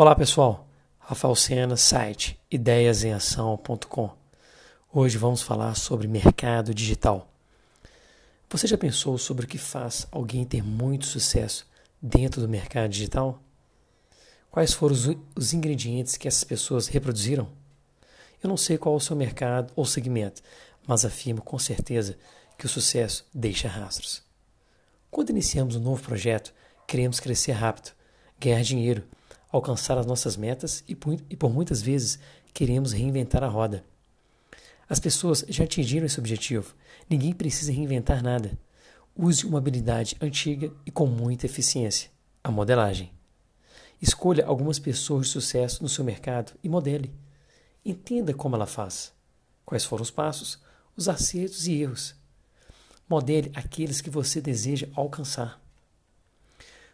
Olá pessoal, Rafael Sena, site ideiasemação.com. Hoje vamos falar sobre mercado digital. Você já pensou sobre o que faz alguém ter muito sucesso dentro do mercado digital? Quais foram os, os ingredientes que essas pessoas reproduziram? Eu não sei qual é o seu mercado ou segmento, mas afirmo com certeza que o sucesso deixa rastros. Quando iniciamos um novo projeto, queremos crescer rápido, ganhar dinheiro alcançar as nossas metas e por, e por muitas vezes queremos reinventar a roda. As pessoas já atingiram esse objetivo. Ninguém precisa reinventar nada. Use uma habilidade antiga e com muita eficiência: a modelagem. Escolha algumas pessoas de sucesso no seu mercado e modele. Entenda como ela faz. Quais foram os passos, os acertos e erros. Modele aqueles que você deseja alcançar.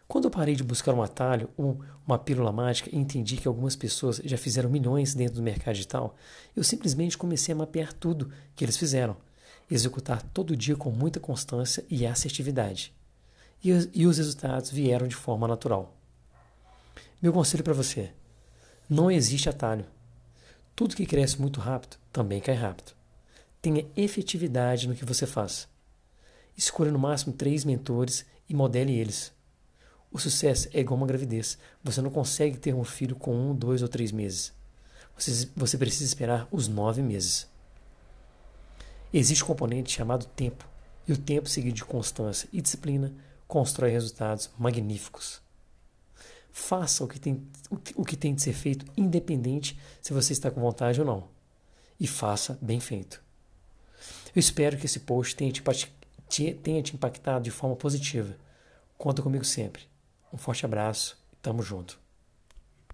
Quando eu parei de buscar um atalho ou uma pílula mágica e entendi que algumas pessoas já fizeram milhões dentro do mercado digital, eu simplesmente comecei a mapear tudo que eles fizeram, executar todo dia com muita constância e assertividade. E, e os resultados vieram de forma natural. Meu conselho para você: não existe atalho. Tudo que cresce muito rápido também cai rápido. Tenha efetividade no que você faz. Escolha no máximo três mentores e modele eles. O sucesso é igual uma gravidez. Você não consegue ter um filho com um, dois ou três meses. Você, você precisa esperar os nove meses. Existe um componente chamado tempo, e o tempo seguido de constância e disciplina constrói resultados magníficos. Faça o que, tem, o que tem de ser feito, independente se você está com vontade ou não. E faça bem feito. Eu espero que esse post tenha te, tenha te impactado de forma positiva. Conta comigo sempre. Um forte abraço e tamo junto.